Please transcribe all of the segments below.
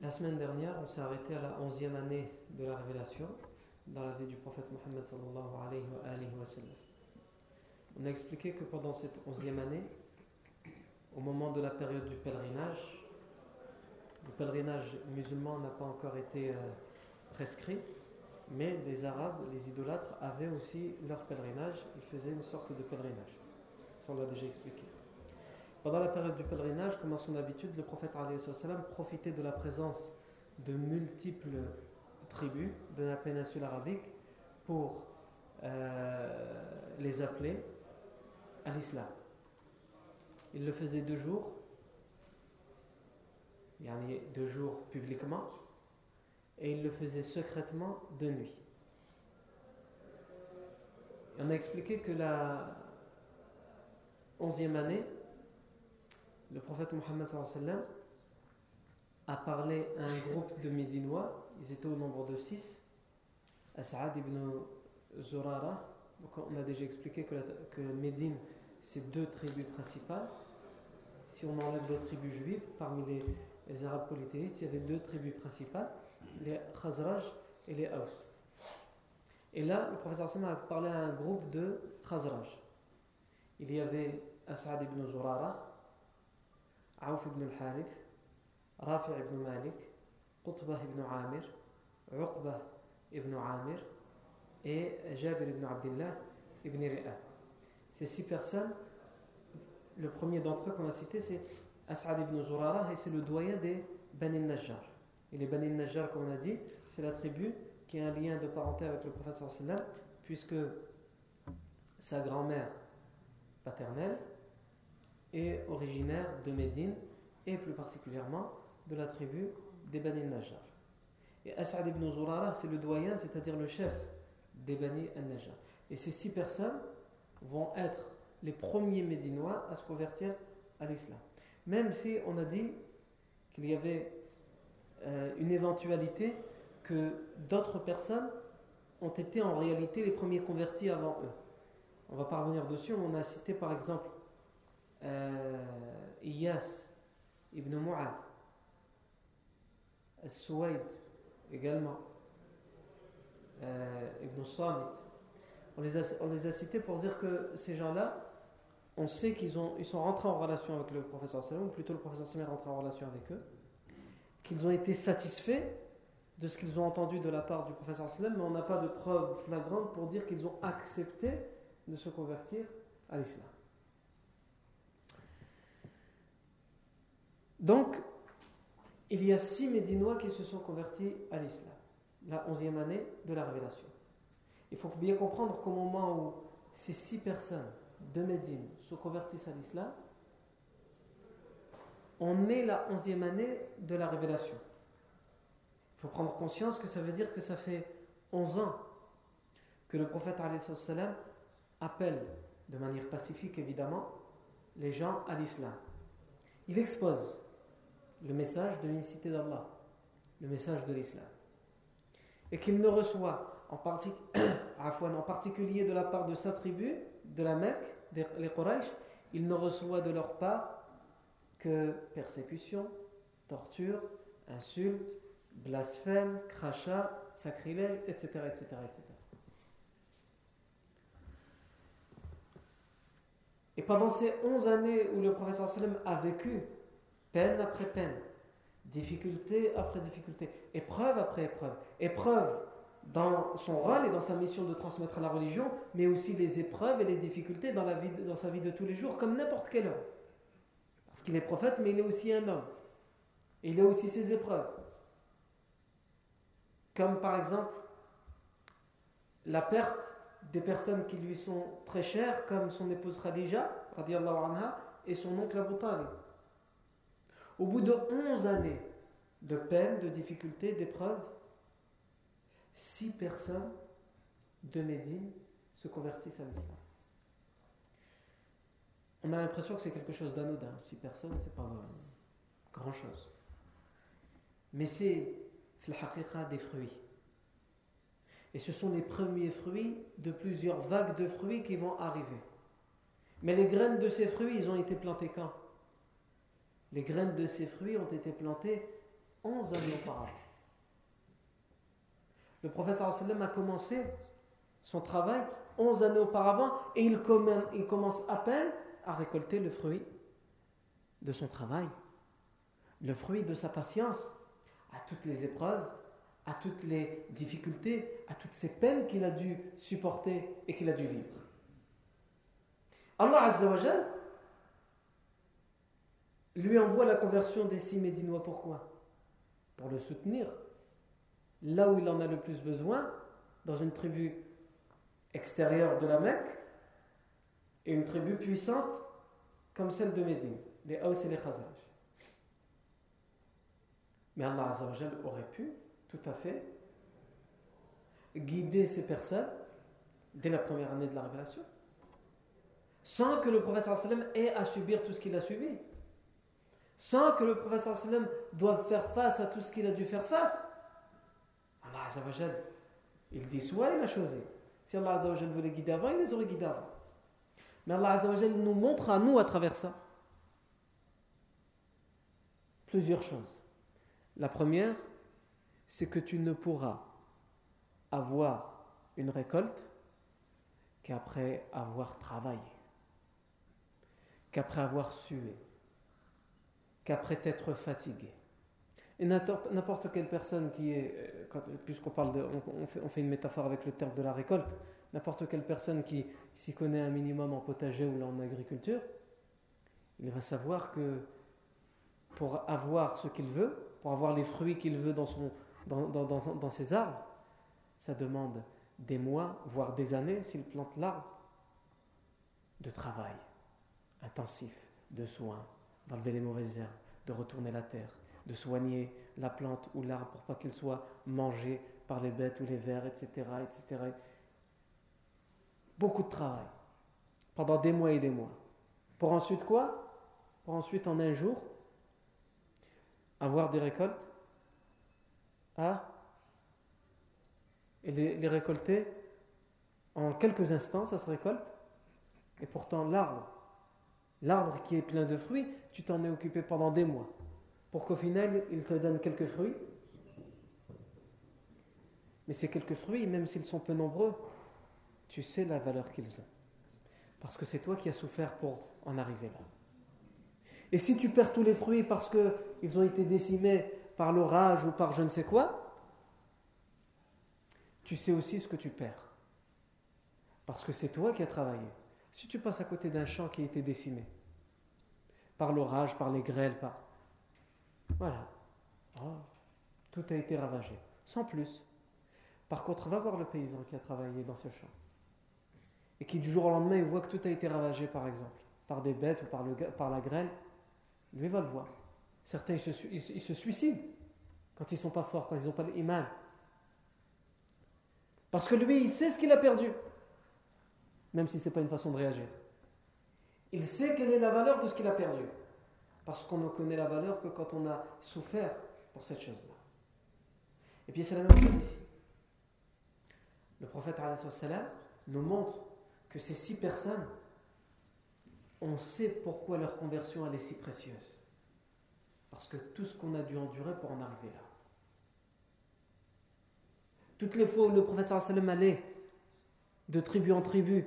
La semaine dernière, on s'est arrêté à la onzième année de la révélation dans la vie du prophète Mohammed sallallahu alayhi wa. On a expliqué que pendant cette onzième année, au moment de la période du pèlerinage, le pèlerinage musulman n'a pas encore été euh, prescrit, mais les Arabes, les idolâtres, avaient aussi leur pèlerinage, ils faisaient une sorte de pèlerinage. Ça, on l'a déjà expliqué. Pendant la période du pèlerinage, comme à son habitude, le prophète salam profitait de la présence de multiples tribus de la péninsule arabique pour euh, les appeler à l'islam. Il le faisait deux jours, il y en a deux jours publiquement, et il le faisait secrètement de nuit. On a expliqué que la onzième année, le prophète Mohammed a parlé à un groupe de Médinois, ils étaient au nombre de six, As'ad ibn Zurara. Donc on a déjà expliqué que, que Médine, c'est deux tribus principales. Si on enlève les tribus juives, parmi les, Arabes polythéistes, il y avait deux tribus principales, les Khazraj et les Aus. Et là, le professeur a parlé à un groupe de Khazraj. Il y avait As'ad ibn Zurara, Aouf ibn al-Harith, Rafi ibn Malik, Qutbah ibn Amir, Uqbah ibn Amir et Jabir ibn Abdullah ibn Ri'a. Ces six personnes, le premier d'entre eux qu'on a cité, c'est As'ad ibn Zurara et c'est le doyen des Bani Najjar. Et les Bani Najjar, comme on a dit, c'est la tribu qui a un lien de parenté avec le prophète puisque sa grand-mère paternelle est originaire de Médine et plus particulièrement de la tribu des Bani Najjar. Et As'ad ibn Zurara, c'est le doyen, c'est-à-dire le chef des Bani Najjar. Et ces six personnes vont être les premiers Médinois à se convertir à l'islam. Même si on a dit qu'il y avait euh, une éventualité que d'autres personnes ont été en réalité les premiers convertis avant eux. On va pas revenir dessus, on a cité par exemple euh, Iyas ibn Mu'ad, Suwaid également, euh, Ibn Samit. On les, a, cités pour dire que ces gens-là, on sait qu'ils ils sont rentrés en relation avec le professeur Salem, ou plutôt le professeur Salem est rentré en relation avec eux, qu'ils ont été satisfaits de ce qu'ils ont entendu de la part du professeur Salem, mais on n'a pas de preuve flagrante pour dire qu'ils ont accepté de se convertir à l'islam. Donc, il y a six Médinois qui se sont convertis à l'islam, la onzième année de la révélation. Il faut bien comprendre qu'au moment où ces six personnes de Médine se convertissent à l'islam, on est la onzième année de la révélation. Il faut prendre conscience que ça veut dire que ça fait onze ans que le prophète salam appelle, de manière pacifique évidemment, les gens à l'islam. Il expose le message de l'unicité d'Allah, le message de l'islam. Et qu'il ne reçoit en, particulier de la part de sa tribu, de la Mecque, des, les Quraysh, il ne reçoit de leur part que persécution, torture, insultes, blasphème, crachat, sacrilège, etc., etc., etc. Et pendant ces onze années où le professeur sallam a vécu, peine après peine, difficulté après difficulté, épreuve après épreuve, épreuve dans son rôle et dans sa mission de transmettre la religion, mais aussi les épreuves et les difficultés dans, la vie, dans sa vie de tous les jours, comme n'importe quel homme. Parce qu'il est prophète, mais il est aussi un homme. Et il a aussi ses épreuves. Comme par exemple la perte des personnes qui lui sont très chères, comme son épouse Khadija, anha, et son oncle Abu. Au bout de 11 années de peine, de difficultés, d'épreuves, six personnes de Médine se convertissent à l'islam. On a l'impression que c'est quelque chose d'anodin. Six personnes, c'est pas grand chose. Mais c'est, des fruits. Et ce sont les premiers fruits de plusieurs vagues de fruits qui vont arriver. Mais les graines de ces fruits, ils ont été plantés quand? Les graines de ces fruits ont été plantées 11 années auparavant. Le prophète sallam a commencé son travail 11 années auparavant et il commence à peine à récolter le fruit de son travail, le fruit de sa patience à toutes les épreuves, à toutes les difficultés, à toutes ces peines qu'il a dû supporter et qu'il a dû vivre. Allah lui envoie la conversion des six Médinois. Pourquoi? Pour le soutenir là où il en a le plus besoin, dans une tribu extérieure de la Mecque et une tribu puissante comme celle de Médine, les Haus et les Khazaj. Mais Allah Azzawajal aurait pu tout à fait guider ces personnes dès la première année de la révélation, sans que le prophète ait à subir tout ce qu'il a subi, sans que le prophète doive faire face à tout ce qu'il a dû faire face. Allah Azzawajal, il dit soit il a choisi. Si Allah Azzawajal voulait guider avant, il les aurait guidés avant. Mais Allah Azzawajal nous montre à nous à travers ça plusieurs choses. La première, c'est que tu ne pourras avoir une récolte qu'après avoir travaillé, qu'après avoir sué, qu'après être fatigué. Et n'importe quelle personne qui est, euh, puisqu'on parle de, on, fait, une métaphore avec le terme de la récolte, n'importe quelle personne qui s'y connaît un minimum en potager ou en agriculture, il va savoir que pour avoir ce qu'il veut, pour avoir les fruits qu'il veut dans, son, dans, dans ses arbres, ça demande des mois, voire des années, s'il plante l'arbre, de travail intensif, de soins, d'enlever les mauvaises herbes, de retourner la terre, de soigner la plante ou l'arbre pour pas qu'il soit mangé par les bêtes ou les vers, etc., etc. Beaucoup de travail pendant des mois et des mois. Pour ensuite quoi? Pour ensuite en un jour avoir des récoltes ah, et les récolter en quelques instants, ça se récolte. Et pourtant l'arbre, l'arbre qui est plein de fruits, tu t'en es occupé pendant des mois pour qu'au final, il te donne quelques fruits. Mais ces quelques fruits, même s'ils sont peu nombreux, tu sais la valeur qu'ils ont. Parce que c'est toi qui as souffert pour en arriver là. Et si tu perds tous les fruits parce qu'ils ont été décimés par l'orage ou par je ne sais quoi, tu sais aussi ce que tu perds. Parce que c'est toi qui as travaillé. Si tu passes à côté d'un champ qui a été décimé par l'orage, par les grêles, par voilà. Oh, tout a été ravagé, sans plus. Par contre, va voir le paysan qui a travaillé dans ce champ. Et qui du jour au lendemain, voit que tout a été ravagé, par exemple, par des bêtes ou par, la grêle. Lui va le voir. Certains, ils se, ils, se suicident quand ils ne sont pas forts, quand ils n'ont pas l'iman. Parce que lui, il sait ce qu'il a perdu. Même si ce n'est pas une façon de réagir. Il sait quelle est la valeur de ce qu'il a perdu. Parce qu'on ne connaît la valeur que quand on a souffert pour cette chose-là. Et puis c'est la même chose ici. Le prophète nous montre que ces six personnes, on sait pourquoi leur conversion elle est si précieuse. Parce que tout ce qu'on a dû endurer pour en arriver là. Toutes les fois où le prophète allait de tribu en tribu,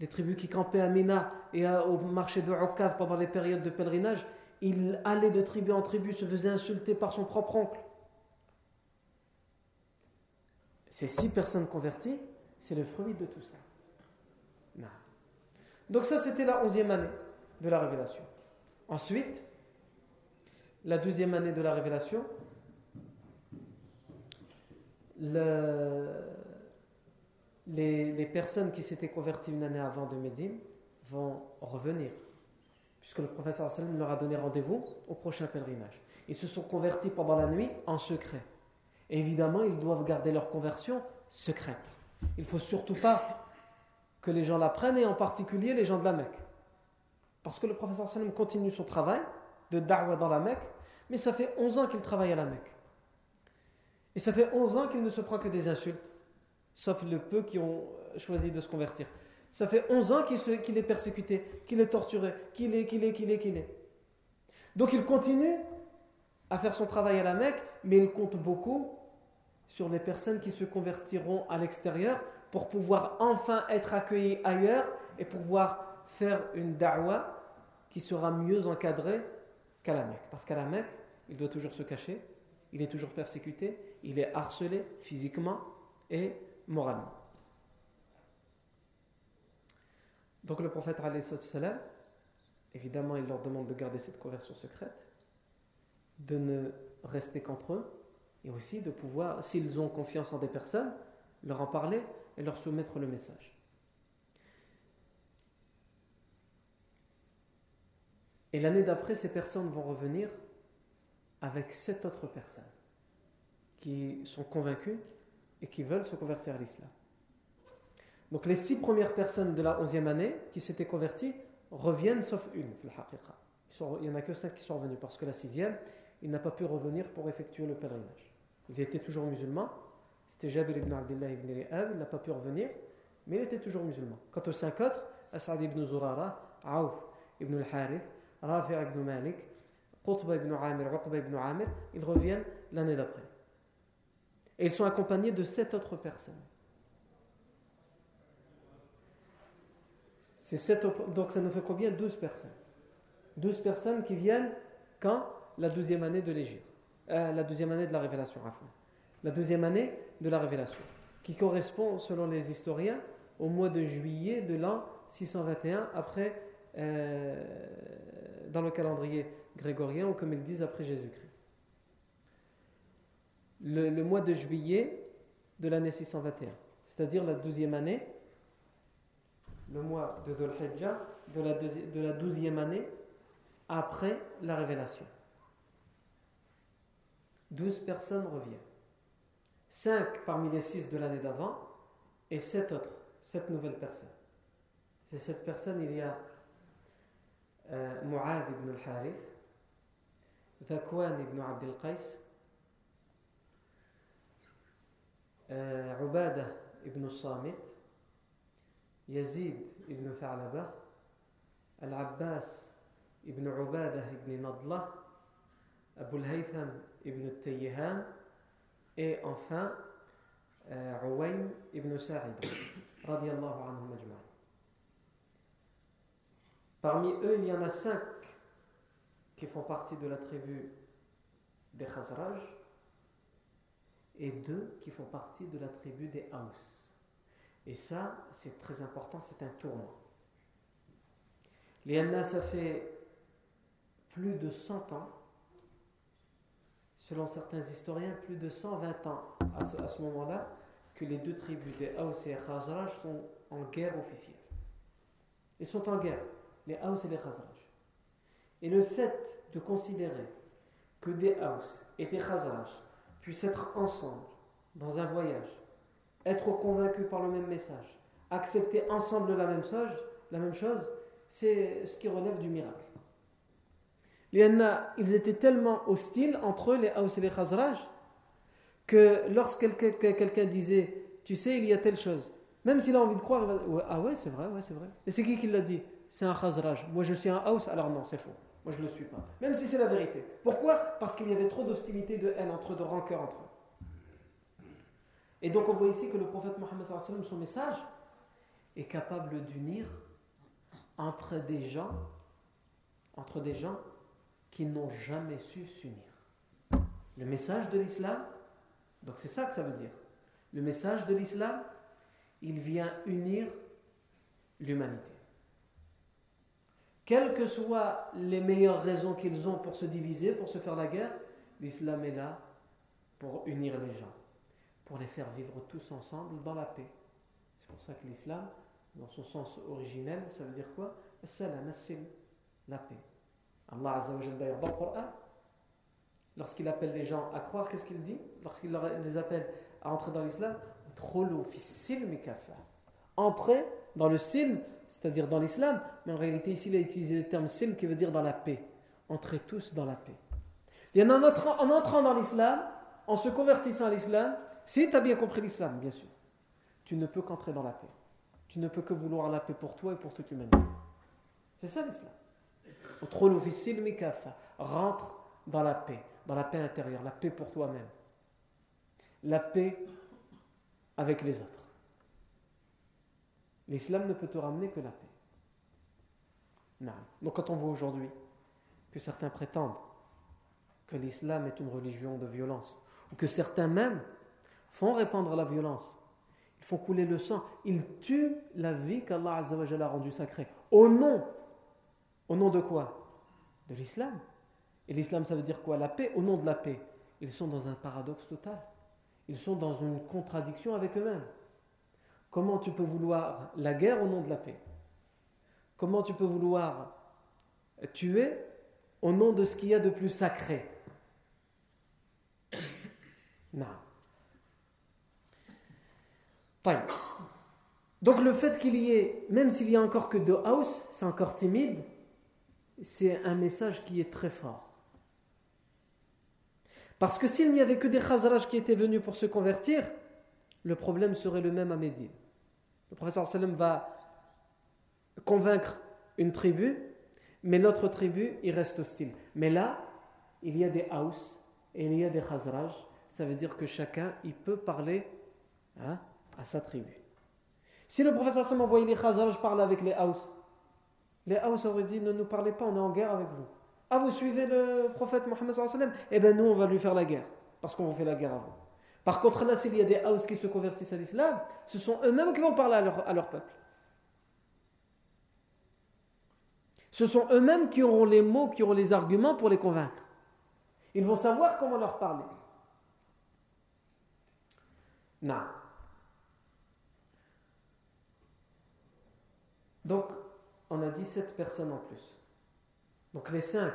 les tribus qui campaient à Mina et au marché de Uqad pendant les périodes de pèlerinage, il allait de tribu en tribu, se faisait insulter par son propre oncle. Ces six personnes converties, c'est le fruit de tout ça. Donc ça, c'était la onzième année de la révélation. Ensuite, la douzième année de la révélation, les, personnes qui s'étaient converties une année avant de Médine vont revenir, puisque le professeur sallam leur a donné rendez-vous au prochain pèlerinage. Ils se sont convertis pendant la nuit en secret. évidemment, ils doivent garder leur conversion secrète. Il ne faut surtout pas que les gens l'apprennent, et en particulier les gens de la Mecque. Parce que le professeur sallam continue son travail de da'wah dans la Mecque, mais ça fait 11 ans qu'il travaille à la Mecque. Et ça fait 11 ans qu'il ne se prend que des insultes, sauf le peu qui ont choisi de se convertir. Ça fait 11 ans qu'il est persécuté, qu'il est torturé, qu'il est, qu'il est, qu'il est, qu'il est. Donc il continue à faire son travail à la Mecque, mais il compte beaucoup sur les personnes qui se convertiront à l'extérieur pour pouvoir enfin être accueillis ailleurs et pouvoir faire une da'wah qui sera mieux encadrée qu'à la Mecque. Parce qu'à la Mecque, il doit toujours se cacher, il est toujours persécuté, il est harcelé physiquement et moralement. Donc le prophète, évidemment, il leur demande de garder cette conversion secrète, de ne rester qu'entre eux, et aussi de pouvoir, s'ils ont confiance en des personnes, leur en parler et leur soumettre le message. Et l'année d'après, ces personnes vont revenir avec sept autres personnes qui sont convaincus et qui veulent se convertir à l'islam. Donc les six premières personnes de la onzième année qui s'étaient converties reviennent sauf une, il n'y en a que cinq qui sont revenus parce que la sixième, il n'a pas pu revenir pour effectuer le pèlerinage. Il était toujours musulman, c'était Jabir ibn Abdullah ibn Ri'ab, il n'a pas pu revenir, mais il était toujours musulman. Quant aux cinq autres, As'ad ibn Zurara, Aouf ibn al-Harith, Rafi' ibn Malik, Qutba ibn Amir, Uqba ibn Amir, ils reviennent l'année d'après. Et ils sont accompagnés de sept autres personnes. Sept, donc ça nous fait combien? 12 personnes. 12 personnes qui viennent quand? La douzième année de l'Égypte. Euh, la douzième année de la révélation. La douzième année de la révélation. Qui correspond, selon les historiens, au mois de juillet de l'an 621 après, euh, dans le calendrier grégorien, ou comme ils disent après Jésus-Christ le, mois de juillet de l'année 621, c'est-à-dire la douzième année, le mois de Dhul Hijjah de la, de la douzième année après la révélation. Douze personnes reviennent. Cinq parmi les six de l'année d'avant et sept autres, sept nouvelles personnes. Ces sept personnes, il y a euh, ibn al-Harith, Dhakwan ibn Abdel Qais, آه، عبادة ابن الصامت يزيد ابن ثعلبة العباس ابن عبادة ابن نضلة أبو الهيثم ابن التيهان اي enfin آه، عويم ابن سعيد رضي الله عنهم أجمعين Parmi eux, il y en a cinq qui font partie de la tribu des Khazraj. Et deux qui font partie de la tribu des Haus. Et ça, c'est très important, c'est un tournoi. Les ça fait plus de 100 ans, selon certains historiens, plus de 120 ans à ce, moment-là, que les deux tribus des Haus et Khazraj sont en guerre officielle. Ils sont en guerre, les Haus et les Khazraj. Et le fait de considérer que des Haus et des Khazraj puissent être ensemble dans un voyage, être convaincus par le même message, accepter ensemble la même chose, la même chose, c'est ce qui relève du miracle. Ils étaient tellement hostiles entre eux, les Haus et les Khazraj, que lorsque quelqu'un disait Tu sais, il y a telle chose. Même s'il a envie de croire, il va Ah ouais, c'est vrai, ouais, c'est vrai. Et c'est qui qui l'a dit? C'est un Khazraj. Moi, je suis un Haus, alors non, c'est faux. Moi, je ne le suis pas. Même si c'est la vérité. Pourquoi? Parce qu'il y avait trop d'hostilité, de haine, entre, de rancœur entre eux. Et donc, on voit ici que le prophète Mohammed, son message, est capable d'unir entre des gens, entre des gens qui n'ont jamais su s'unir. Le message de l'islam, donc c'est ça que ça veut dire. Le message de l'islam, il vient unir l'humanité. Quelles que soient les meilleures raisons qu'ils ont pour se diviser, pour se faire la guerre, l'islam est là pour unir les gens, pour les faire vivre tous ensemble dans la paix. C'est pour ça que l'islam, dans son sens originel, ça veut dire quoi? La paix. Allah Azza wa d'ailleurs dans le Coran, lorsqu'il appelle les gens à croire, qu'est-ce qu'il dit? Lorsqu'il les appelle à entrer dans l'islam, Entrer dans le silm, c'est-à-dire dans l'islam, mais en réalité ici il a utilisé le terme silm qui veut dire dans la paix. Entrez tous dans la paix. Il y en a en entrant dans l'islam, en se convertissant à l'islam, si tu as bien compris l'islam, bien sûr, tu ne peux qu'entrer dans la paix. Tu ne peux que vouloir la paix pour toi et pour toute l'humanité. C'est ça l'islam. Rentre dans la paix, dans la paix intérieure, la paix pour toi-même. La paix avec les autres. L'islam ne peut te ramener que la paix. Non. Donc quand on voit aujourd'hui que certains prétendent que l'islam est une religion de violence, ou que certains même font répandre la violence, ils font couler le sang, ils tuent la vie qu'Allah a rendue sacrée. Au nom au nom de quoi? De l'islam. Et l'islam, ça veut dire quoi? La paix, au nom de la paix. Ils sont dans un paradoxe total. Ils sont dans une contradiction avec eux-mêmes. Comment tu peux vouloir la guerre au nom de la paix? Comment tu peux vouloir tuer au nom de ce qu'il y a de plus sacré? Non. Donc le fait qu'il y ait, même s'il y a encore que deux house, c'est encore timide, c'est un message qui est très fort. Parce que s'il n'y avait que des Khazraj qui étaient venus pour se convertir, le problème serait le même à Médine. Le professeur sallam va convaincre une tribu, mais l'autre tribu, il reste hostile. Mais là, il y a des Haus et il y a des Khazraj. Ça veut dire que chacun, il peut parler hein, à sa tribu. Si le professeur sallam envoyait les Khazraj parler avec les Haus, les Haus auraient dit ne nous parlez pas, on est en guerre avec vous. Ah, vous suivez le prophète Mohammed sallam? Eh bien, nous, on va lui faire la guerre, parce qu'on fait la guerre avant. Par contre, là, s'il y a des Haus qui se convertissent à l'islam, ce sont eux-mêmes qui vont parler à leur, peuple. Ce sont eux-mêmes qui auront les mots, qui auront les arguments pour les convaincre. Ils vont savoir comment leur parler. Non. Donc, on a 17 personnes en plus. Donc les 5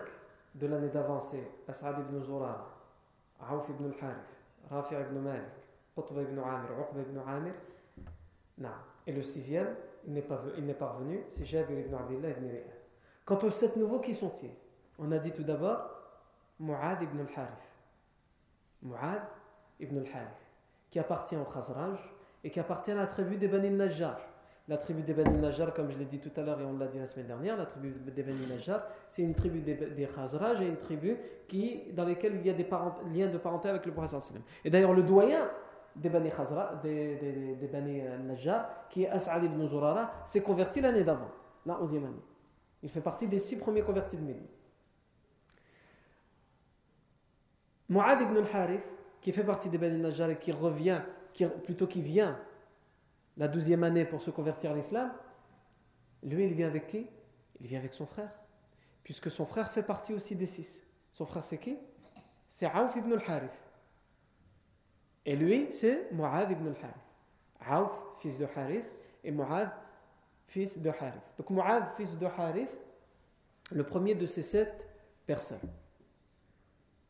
de l'année d'avant, c'est As'ad ibn Zurara, Aouf ibn al-Harith, Rafi' ibn Malik, Qutb ibn Amir, Uqba ibn Amir. Non. Et le sixième, il n'est pas, pas revenu, c'est Jabir ibn Abdullah ibn Ri'a. Quant aux 7 nouveaux, qui sont-ils On a dit tout d'abord Mu'ad ibn al-Harith. Mu'ad ibn al-Harith, qui appartient au Khazraj et qui appartient à la tribu des Bani Najjar. La tribu des Bani Najjar, comme je l'ai dit tout à l'heure et on l'a dit la semaine dernière, la tribu des Bani Najjar, c'est une tribu des, Khazraj et une tribu qui, dans lesquelles il y a des liens de parenté avec le prophète. Et d'ailleurs, le doyen des Bani, Khazra, des, des, Najjar, qui est As'ad ibn Zurara, s'est converti l'année d'avant, la 11e année. Il fait partie des six premiers convertis de Médine. Mu'ad ibn al-Harith, qui fait partie des Bani Najjar et qui revient, plutôt qui vient la douzième année pour se convertir à l'islam, lui, il vient avec qui? Il vient avec son frère. Puisque son frère fait partie aussi des six. Son frère, c'est qui? C'est Aouf ibn al-Harith. Et lui, c'est Mu'adh ibn al-Harith. Aouf, fils de Harith, et Mu'adh, fils de Harith. Donc Mu'adh, fils de Harith, le premier de ces sept personnes.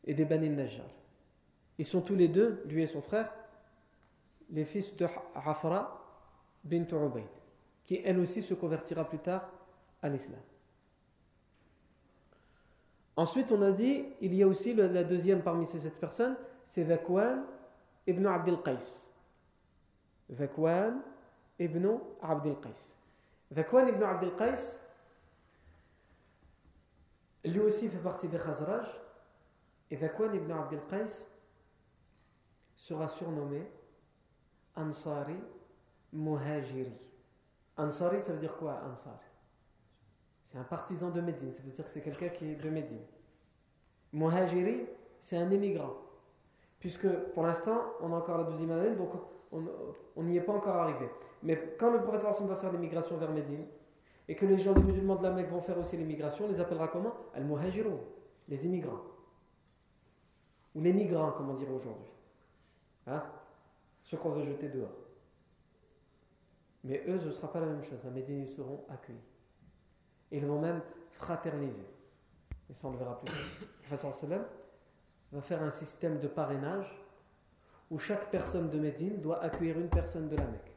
Et des Bani Najjar. Ils sont tous les deux, lui et son frère, les fils de Hafra bint qui elle aussi se convertira plus tard à l'islam. Ensuite, on a dit, il y a aussi la deuxième parmi ces sept personnes, c'est Zakwan ibn Abdel Qais. Zakwan ibn Abdel Qais. Ibn Abdel lui aussi fait partie des Khazraj. Et Zakwan ibn Abdel Qais sera surnommé Ansari Muhajiri. Ansari, ça veut dire quoi Ansari? C'est un partisan de Médine, ça veut dire que c'est quelqu'un qui est de Médine. Muhajiri, c'est un émigrant. Puisque pour l'instant, on a encore la deuxième année, donc on n'y est pas encore arrivé. Mais quand le professeur va faire l'immigration vers Médine, et que les gens, les musulmans de la Mecque vont faire aussi l'immigration, on les appellera comment? Al-Muhajirun, les immigrants. Ou les migrants, comme on dirait aujourd'hui. Hein? Ceux qu'on veut jeter dehors. Mais eux, ce ne sera pas la même chose. À Médine, ils seront accueillis. ils vont même fraterniser. Et ça, on le verra plus tard. Le va faire un système de parrainage où chaque personne de Médine doit accueillir une personne de la Mecque.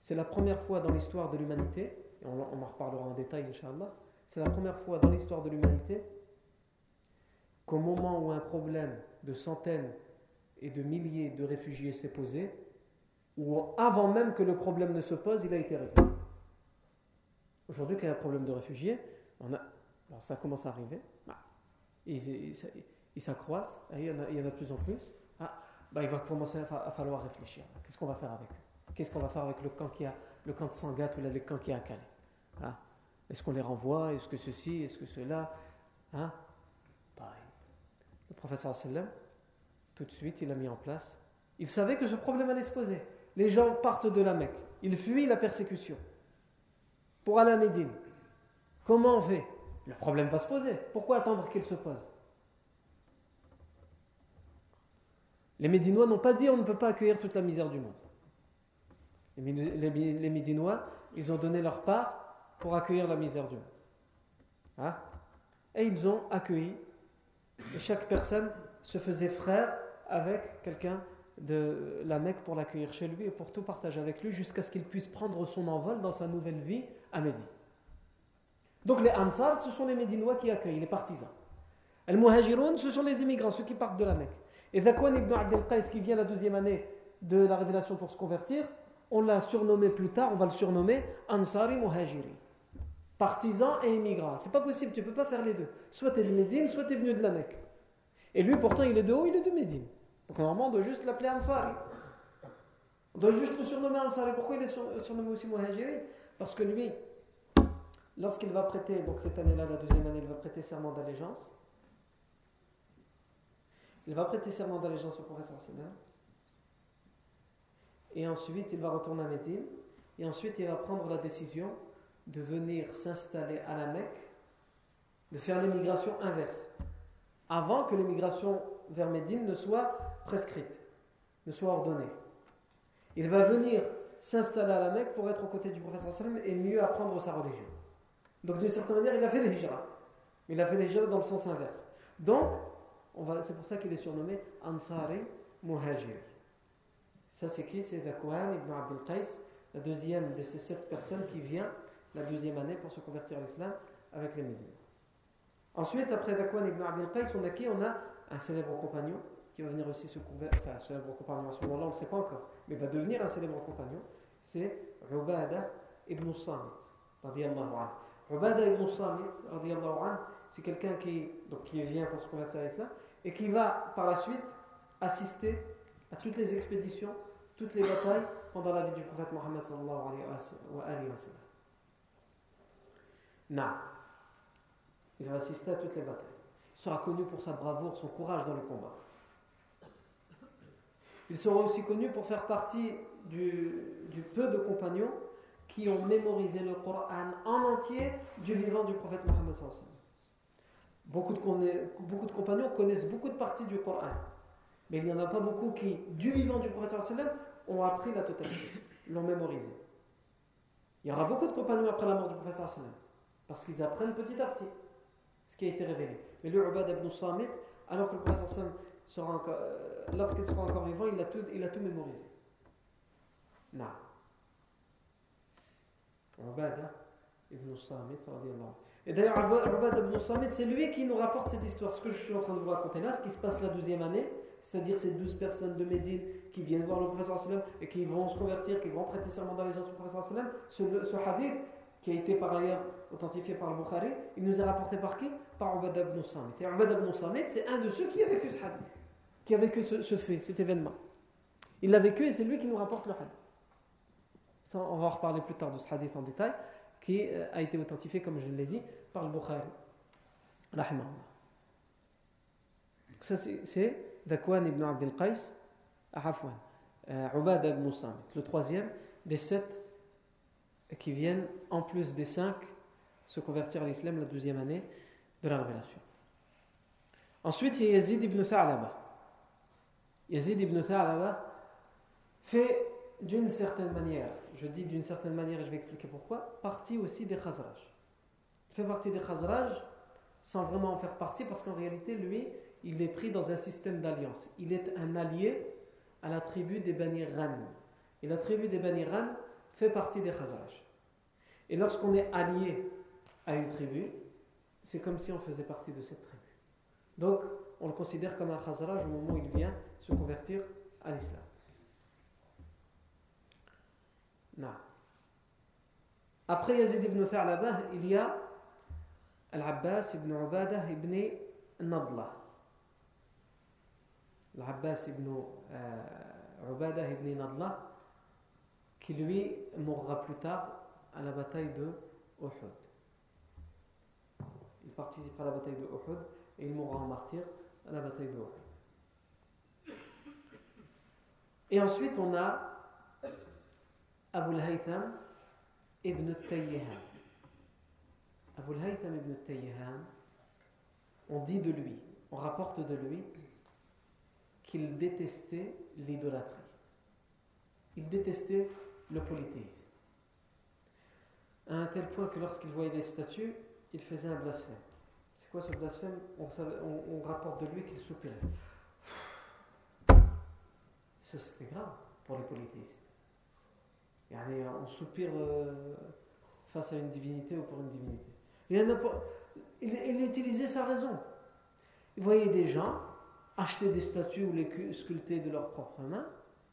C'est la première fois dans l'histoire de l'humanité, et on, en reparlera en détail, Inch'Allah, c'est la première fois dans l'histoire de l'humanité qu'au moment où un problème de centaines et de milliers de réfugiés s'est posé, ou avant même que le problème ne se pose, il a été réglé. Aujourd'hui, quand il y a un problème de réfugiés, on a, ça commence à arriver, ils, s'accroissent, il, a, il y en a de plus en plus. Ah, bah, il va commencer à, falloir réfléchir. Qu'est-ce qu'on va faire avec eux? Qu'est-ce qu'on va faire avec le camp, qui a, le camp de Sangat ou le camp qui est à Calais? Ah, Est-ce qu'on les renvoie? Est-ce que ceci? Est-ce que cela? Hein? Le professeur sallam, tout de suite, il a mis en place. Il savait que ce problème allait se poser. Les gens partent de la Mecque. Ils fuient la persécution pour aller à Médine. Comment on fait? Le problème va se poser. Pourquoi attendre qu'il se pose? Les Médinois n'ont pas dit on ne peut pas accueillir toute la misère du monde. Les, Médinois, ils ont donné leur part pour accueillir la misère du monde. Hein? Et ils ont accueilli. Et chaque personne se faisait frère avec quelqu'un de la Mecque pour l'accueillir chez lui et pour tout partager avec lui jusqu'à ce qu'il puisse prendre son envol dans sa nouvelle vie à Médine. Donc les Ansar, ce sont les Médinois qui accueillent, les partisans. Les Muhajiroun, ce sont les immigrants, ceux qui partent de la Mecque. Et Zakwan ibn Abdel qui vient la deuxième année de la révélation pour se convertir, on l'a surnommé plus tard, on va le surnommer Ansari Muhajiri. Partisan et immigrant. C'est pas possible, tu peux pas faire les deux. Soit tu es de Médine, soit tu es venu de la Mecque. Et lui, pourtant, il est de haut, il est de Médine. Donc normalement, on doit juste l'appeler Ansari. On doit juste le surnommer Ansari. Pourquoi il est surnommé aussi Muhajiri? Parce que lui, lorsqu'il va prêter, donc cette année-là, la deuxième année, il va prêter serment d'allégeance. Il va prêter serment d'allégeance au professeur Sina. Et ensuite, il va retourner à Médine. Et ensuite, il va prendre la décision de venir s'installer à la Mecque, de faire l'émigration inverse. Avant que l'émigration vers Médine ne soit prescrite, ne soit ordonnée. Il va venir s'installer à la Mecque pour être aux côtés du professeur sallam et mieux apprendre sa religion. Donc d'une certaine manière, il a fait les hijra. Il a fait les hijra dans le sens inverse. Donc, c'est pour ça qu'il est surnommé Ansari Muhajir. Ça, c'est qui? C'est Zakwan ibn Abdel Qais, la deuxième de ces sept personnes qui vient la deuxième année pour se convertir à l'islam avec les Médines. Ensuite, après Zakwan ibn Abdel Qais, on a qui? On a un célèbre compagnon qui va venir aussi se convertir, enfin, un célèbre compagnon à ce moment-là, on ne sait pas encore, mais va devenir un célèbre compagnon, c'est Ubada ibn Samit, radiallahu anhu. Ubada ibn Samit, radiallahu anhu, c'est quelqu'un qui, donc, qui vient pour se convertir à l'islam et qui va par la suite assister à toutes les expéditions, toutes les batailles pendant la vie du prophète Mohammed sallallahu alayhi wa sallam. Non. Il va assister à toutes les batailles. Il sera connu pour sa bravoure, son courage dans le combat. Il sera aussi connu pour faire partie du, peu de compagnons qui ont mémorisé le Coran en entier du vivant du prophète Mohammed. Beaucoup de, beaucoup de compagnons connaissent beaucoup de parties du Coran. Mais il n'y en a pas beaucoup qui, du vivant du prophète ont appris la totalité, l'ont mémorisé. Il y aura beaucoup de compagnons après la mort du prophète parce qu'ils apprennent petit à petit ce qui a été révélé. Mais lui, Ubad ibn Samit, alors que le prophète sera encore, euh, lorsqu'il sera encore vivant, il a tout, il a tout mémorisé. Non. Ubad ibn Samit, Et d'ailleurs, Abad ibn Samit, c'est lui qui nous rapporte cette histoire. Ce que je suis en train de vous raconter là, ce qui se passe la douzième année, c'est-à-dire ces douze personnes de Médine qui viennent voir le professeur et qui vont se convertir, qui vont prêter serment gens du professeur ce, ce hadith, qui a été par ailleurs authentifié par le Bukhari, il nous est rapporté par qui? Par Ubad ibn Samit. Et Ubad ibn Samit, c'est un de ceux qui a vécu ce hadith, qui a vécu ce, fait, cet événement. Il l'a vécu et c'est lui qui nous rapporte le hadith. Ça, on va en reparler plus tard de ce hadith en détail, qui euh, a été authentifié, comme je l'ai dit, par le Bukhari. Rahimahullah. Ça, c'est Dakwan ibn Abdel Qais, Afwan, euh, Ubad ibn Samit, le troisième des sept qui viennent, en plus des cinq, se convertir à l'islam la douzième année la révélation. Ensuite, il y a Yazid ibn Tha'laba. Yazid ibn Tha'laba fait d'une certaine manière, je dis d'une certaine manière et je vais expliquer pourquoi, partie aussi des Khazraj. Il fait partie des Khazraj sans vraiment en faire partie parce qu'en réalité, lui, il est pris dans un système d'alliance. Il est un allié à la tribu des Bani Ran. Et la tribu des Bani Ran fait partie des Khazraj. Et lorsqu'on est allié à une tribu, c'est comme si on faisait partie de cette tribu. Donc, on le considère comme un Khazraj au moment où il vient se convertir à l'islam. Après Yazid ibn Tha'labah, il y a Al-Abbas ibn Ubadah ibn Nadla. Al-Abbas ibn euh, Ubadah ibn Nadla, qui lui mourra plus tard à la bataille de Uhud. Il participera à la bataille de Uhud et il mourra en martyr à la bataille de Uhud. Et ensuite, on a Abu al-Haytham ibn Tayyihan. Abu al-Haytham ibn Tayyihan, on dit de lui, on rapporte de lui qu'il détestait l'idolâtrie. Il détestait le polythéisme à un tel point que lorsqu'il voyait les statues, il faisait un blasphème. C'est quoi ce blasphème? On, rapporte de lui qu'il soupirait. Ça, c'était grave pour les polythéistes. On soupire euh, face à une divinité ou pour une divinité. Il, il, utilisait sa raison. Il voyait des gens acheter des statues ou les sculpter de leurs propres mains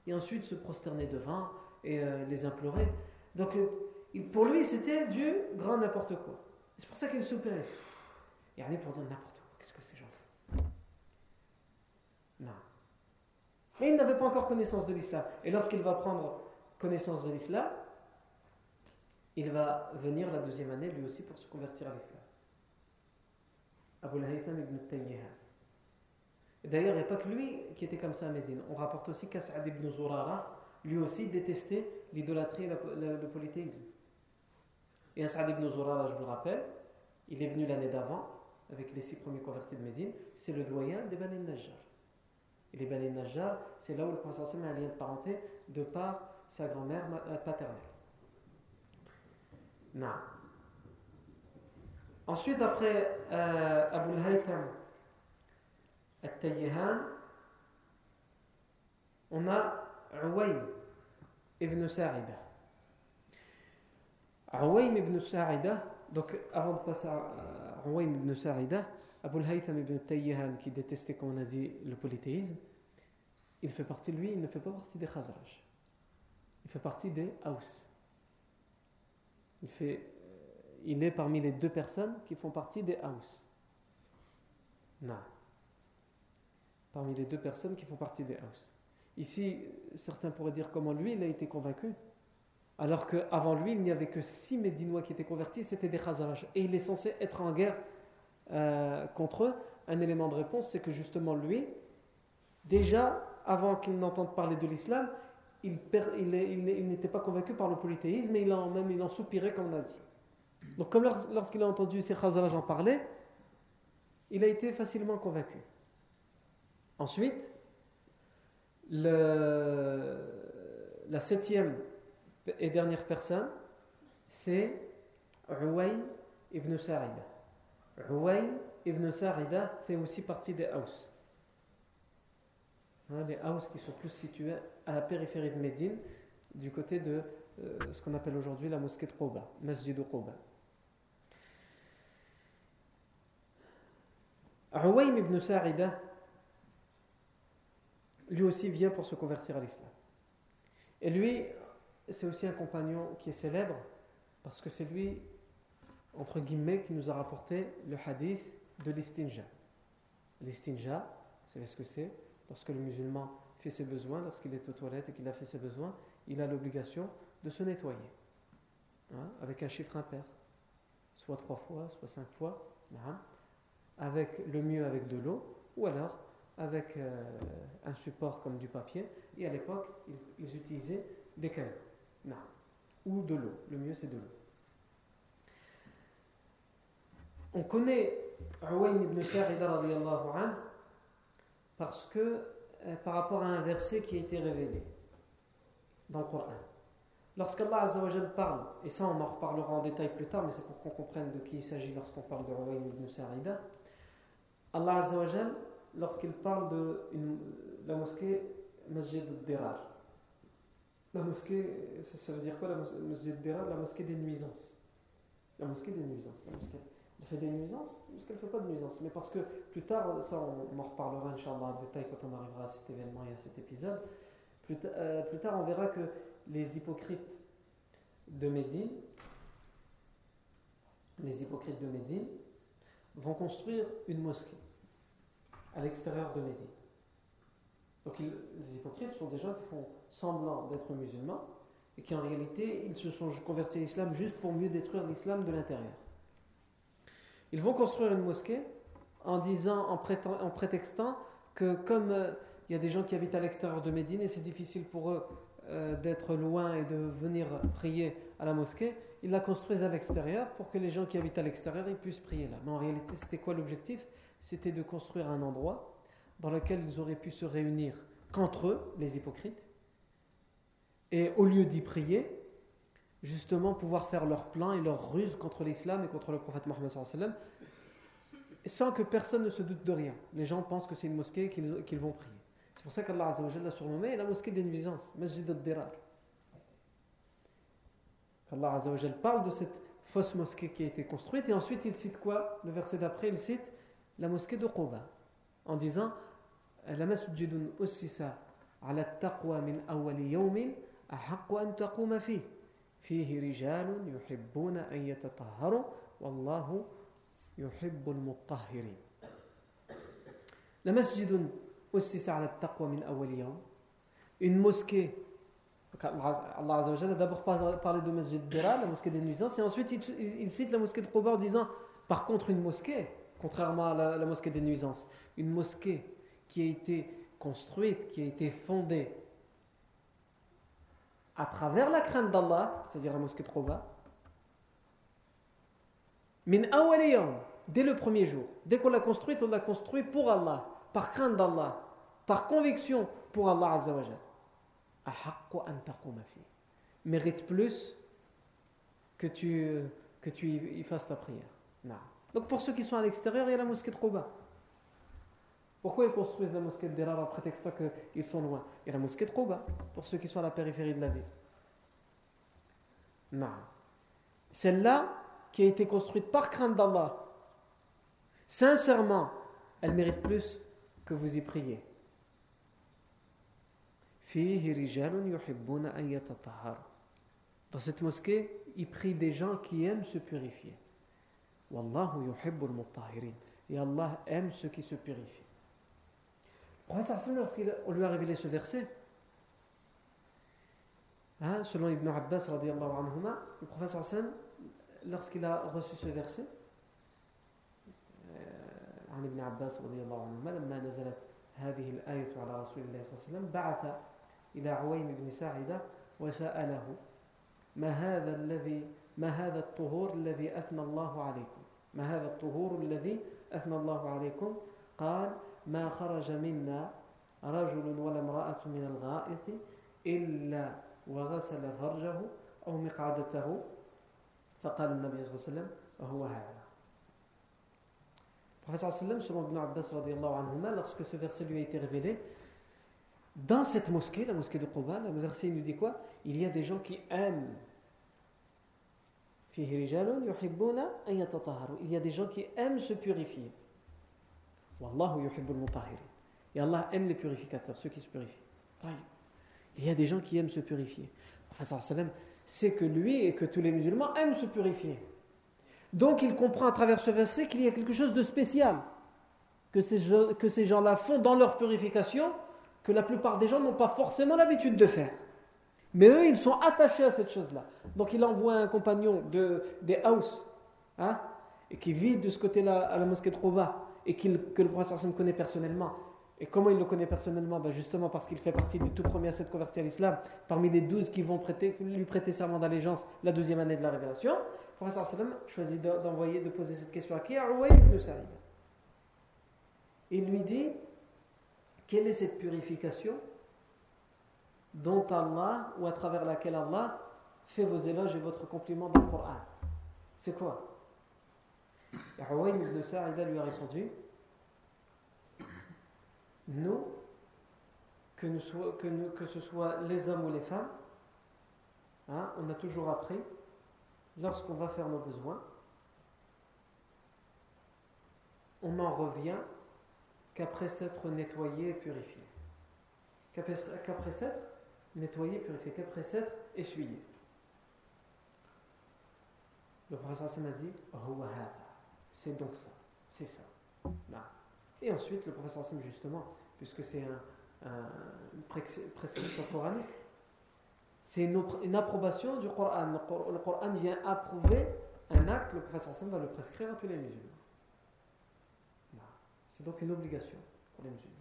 et ensuite se prosterner devant et euh, les implorer. Donc, euh, pour lui, c'était Dieu grand n'importe quoi. C'est pour ça qu'il s'opérait. Il y en a pour dire n'importe quoi. Qu'est-ce que ces gens font Non. Mais il n'avait pas encore connaissance de l'islam. Et lorsqu'il va prendre connaissance de l'islam, il va venir la deuxième année lui aussi pour se convertir à l'islam. Abu al-Haytham ibn Tayyihan. D'ailleurs, il n'y a pas que lui qui était comme ça à Médine. On rapporte aussi qu'As'ad ibn Zurara, lui aussi détestait l'idolâtrie et le polythéisme. Et As'ad ibn Zurara, je vous le rappelle, il est venu l'année d'avant, avec les six premiers convertis de Médine, c'est le doyen des Bani Najjar. Et les Bani Najjar, c'est là où le prince a un lien de parenté de par sa grand-mère euh, paternelle. Non. Ensuite, après euh, Abu al-Haytham al-Tayyihan, on a Uwayn ibn Sa'ida. Awaym ibn Sa'ida, donc avant de passer à Awaym ibn Sa'ida, Abu al-Haytham ibn Tayyihan qui détestait, comme on a dit, le polythéisme, il fait partie, lui, il ne fait pas partie des Khazraj. Il fait partie des Haus. Il, fait, il est parmi les deux personnes qui font partie des Haus. Non. Parmi les deux personnes qui font partie des Haus. Ici, certains pourraient dire comment lui, il a été convaincu. Alors qu'avant lui, il n'y avait que six Médinois qui étaient convertis, c'était des Khazaraj. Et il est censé être en guerre euh, contre eux. Un élément de réponse, c'est que justement lui, déjà, avant qu'il n'entende parler de l'islam, il, n'était pas convaincu par le polythéisme, mais il en, même il en soupirait, comme on a dit. Donc, comme lorsqu'il a entendu ces Khazaraj en parler, il a été facilement convaincu. Ensuite, le, la septième et dernière personne, c'est Ruwayn ibn Sa'ida. Ruwayn ibn Sa'ida fait aussi partie des Haus. Hein, les Haus qui sont plus situés à la périphérie de Médine, du côté de euh, ce qu'on appelle aujourd'hui la mosquée de Quba, Masjid Quba. Uwaym ibn Sa'ida, lui aussi vient pour se convertir à l'islam. Et lui, c'est aussi un compagnon qui est célèbre parce que c'est lui, entre guillemets, qui nous a rapporté le hadith de l'istinja. L'istinja, vous savez ce que c'est? Lorsque le musulman fait ses besoins, lorsqu'il est aux toilettes et qu'il a fait ses besoins, il a l'obligation de se nettoyer. Hein, avec un chiffre impair. Soit trois fois, soit cinq fois. Hein, avec le mieux avec de l'eau, ou alors avec euh, un support comme du papier. Et à l'époque, ils, utilisaient des cailloux. Ou de l'eau. Le mieux, c'est de l'eau. On connaît Uwayn ibn Sa'ida parce que euh, par rapport à un verset qui a été révélé dans le Coran. Lorsqu'Allah Azzawajal parle, et ça on en reparlera en détail plus tard, mais c'est pour qu'on comprenne de qui il s'agit lorsqu'on parle de Uwayn ibn Sa'ida, Allah Azzawajal, lorsqu'il parle de la mosquée Masjid al-Dirar, la mosquée, ça, veut dire quoi la mosquée La mosquée des nuisances? La mosquée des nuisances. La mosquée. Elle fait des nuisances? Parce qu'elle ne fait pas de nuisances. Mais parce que plus tard, ça on, en reparlera Inch'Allah en détail quand on arrivera à cet événement et à cet épisode. Plus, euh, plus tard, on verra que les hypocrites de Médine, les hypocrites de Médine, vont construire une mosquée à l'extérieur de Médine. Donc les hypocrites sont des gens qui font semblant d'être musulmans et qui en réalité ils se sont convertis à l'islam juste pour mieux détruire l'islam de l'intérieur. Ils vont construire une mosquée en disant, en, prétextant que comme euh, il y a des gens qui habitent à l'extérieur de Médine et c'est difficile pour eux euh, d'être loin et de venir prier à la mosquée, ils la construisent à l'extérieur pour que les gens qui habitent à l'extérieur puissent prier là. Mais en réalité, c'était quoi l'objectif? C'était de construire un endroit dans lequel ils auraient pu se réunir qu'entre eux, les hypocrites, et au lieu d'y prier, justement pouvoir faire leur plan et leur ruse contre l'islam et contre le prophète Mohammed sans que personne ne se doute de rien. Les gens pensent que c'est une mosquée qu'ils vont prier. C'est pour ça qu'Allah l'a surnommé la mosquée des nuisances, Masjid al-Dirar. Allah parle de cette fausse mosquée qui a été construite et ensuite il cite quoi? Le verset d'après, il cite la mosquée de Quba en disant La masjidun ussisa ala taqwa min awwali yawmin ahaqqu an taquma fi fihi rijalun yuhibbuna an yatatahharu wallahu yuhibbul mutahhirin La masjidun une mosquée. Allah a d'abord parlé de Masjid Dira, la mosquée des nuisances, et ensuite il, cite la mosquée de Quba en disant par contre, une mosquée, contrairement à la, mosquée des nuisances, une mosquée qui a été construite, qui a été fondée à travers la crainte d'Allah, c'est-à-dire la mosquée de Quba, min dès le premier jour. Dès qu'on l'a construite, on l'a construite pour Allah par crainte d'Allah, par conviction pour Allah Azzawajal, mérite plus que tu, que tu y fasses ta prière. Donc pour ceux qui sont à l'extérieur, il y a la mosquée de. Pourquoi ils construisent la mosquée de en prétextant qu'ils sont loin? A la mosquée de Quba pour ceux qui sont à la périphérie de la ville. Non. Celle-là, qui a été construite par crainte d'Allah, sincèrement, elle mérite plus que vous y priez. Dans cette mosquée, il prie des gens qui aiment se purifier. Wallahu. Et Allah aime ceux qui se purifient. On lui a révélé ce verset, hein, selon Ibn Abbas, anhuma, le prophète lorsqu'il a reçu ce verset, عن ابن عباس رضي الله عنهما لما نزلت هذه الآية على رسول الله صلى الله عليه وسلم بعث إلى عويم بن ساعدة وسأله ما هذا الذي ما هذا الطهور الذي أثنى الله عليكم ما هذا الطهور الذي أثنى الله عليكم قال ما خرج منا رجل ولا امرأة من الغائط إلا وغسل فرجه أو مقعدته فقال النبي صلى الله عليه وسلم وهو هذا professeur sallam, selon Ibn Abbas anhuma, lorsque ce verset lui a été révélé, dans cette mosquée, la mosquée de Quba, le verset nous dit quoi Il y a des gens qui aiment. Il y a des gens qui aiment se purifier. Wallahu Et Allah aime les purificateurs, ceux qui se purifient. Il y a des gens qui aiment se purifier. Sallam sait que lui et que tous les musulmans aiment se purifier. Donc il comprend à travers ce verset qu'il y a quelque chose de spécial que ces, que ces gens-là font dans leur purification que la plupart des gens n'ont pas forcément l'habitude de faire. Mais eux, ils sont attachés à cette chose-là. Donc il envoie un compagnon de, des Haus, hein, et qui vit de ce côté-là à la mosquée de Rouba, et que le prophète connaît personnellement. Et comment il le connaît personnellement? Ben Justement parce qu'il fait partie du tout premier à s'être converti à l'islam, parmi les douze qui vont prêter, lui prêter serment d'allégeance la deuxième année de la révélation. Le professeur sallam choisit d'envoyer, de poser cette question à qui? À ibn Sa'id. Il lui dit quelle est cette purification dont Allah, ou à travers laquelle Allah fait vos éloges et votre compliment dans le Coran? C'est quoi? Et ibn Sa'ida lui a répondu nous, que, nous que, ce soit les hommes ou les femmes, hein, on a toujours appris, lorsqu'on va faire nos besoins, on n'en revient qu'après s'être nettoyé et purifié. Qu'après s'être nettoyé, purifié, qu'après s'être essuyé. Le prophète m'a dit c'est donc ça, c'est ça. Et ensuite, le professeur Hassan, justement, puisque c'est un, prescription coranique, c'est une, approbation du Coran. Le, Coran vient approuver un acte, le professeur Hassan va le prescrire à tous les musulmans. C'est donc une obligation pour les musulmans.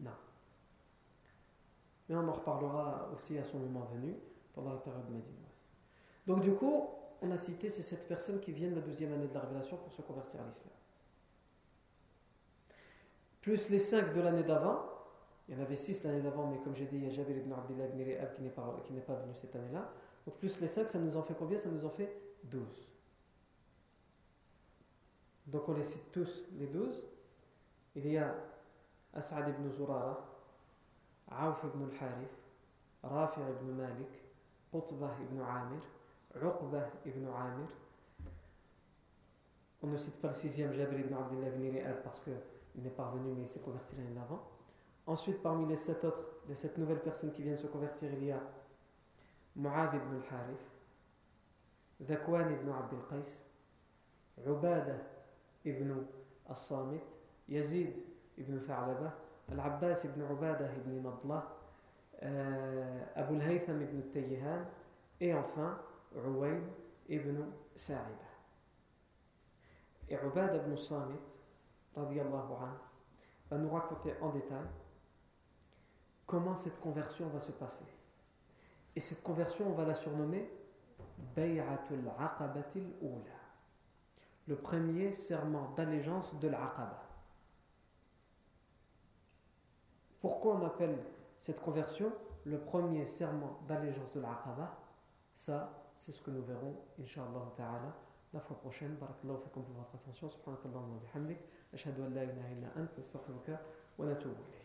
Non. Mais on en reparlera aussi à son moment venu, pendant la période médiévale. Donc du coup, on a cité ces sept personnes qui viennent la deuxième année de la révélation pour se convertir à l'islam plus les cinq de l'année d'avant. Il y en avait six l'année d'avant, mais comme j'ai dit, il y a Jabir ibn Abdullah ibn qui n'est pas, pas venu cette année-là. Donc plus les cinq, ça nous en fait combien? Ça nous en fait douze. Donc on les cite tous, les douze. Il y a As'ad ibn Zurara, Auf ibn al-Harith, Rafi ibn Malik, Qutbah ibn Amir, Uqbah ibn Amir. On ne cite pas le sixième Jabir ibn Abdullah ibn parce que il n'est pas revenu, mais il s'est converti l'année d'avant. Ensuite, parmi les sept autres, les sept nouvelles personnes qui viennent se convertir, il y a Mu'ad ibn al-Harith, Zakwan ibn Abd al-Qais, Ubada ibn al-Samit, Yazid ibn Tha'laba, Al-Abbas ibn Ubada ibn Nadla, euh, Abu al-Haytham ibn Tayyihan, et enfin Uwayn ibn Sa'ida. Et Ubada ibn Samit, va nous raconter en détail comment cette conversion va se passer. Et cette conversion, on va la surnommer Bay'atul Aqabatil Oula. Le premier serment d'allégeance de l'Aqaba. Pourquoi on appelle cette conversion le premier serment d'allégeance de l'Aqaba? Ça, c'est ce que nous verrons, Inch'Allah Ta'ala, la fois prochaine. Barakallahu fikum pour votre attention. Subhanakallahu wa bihamdik. أشهد أن لا إله إلا أنت أستغفرك ونتوب إليك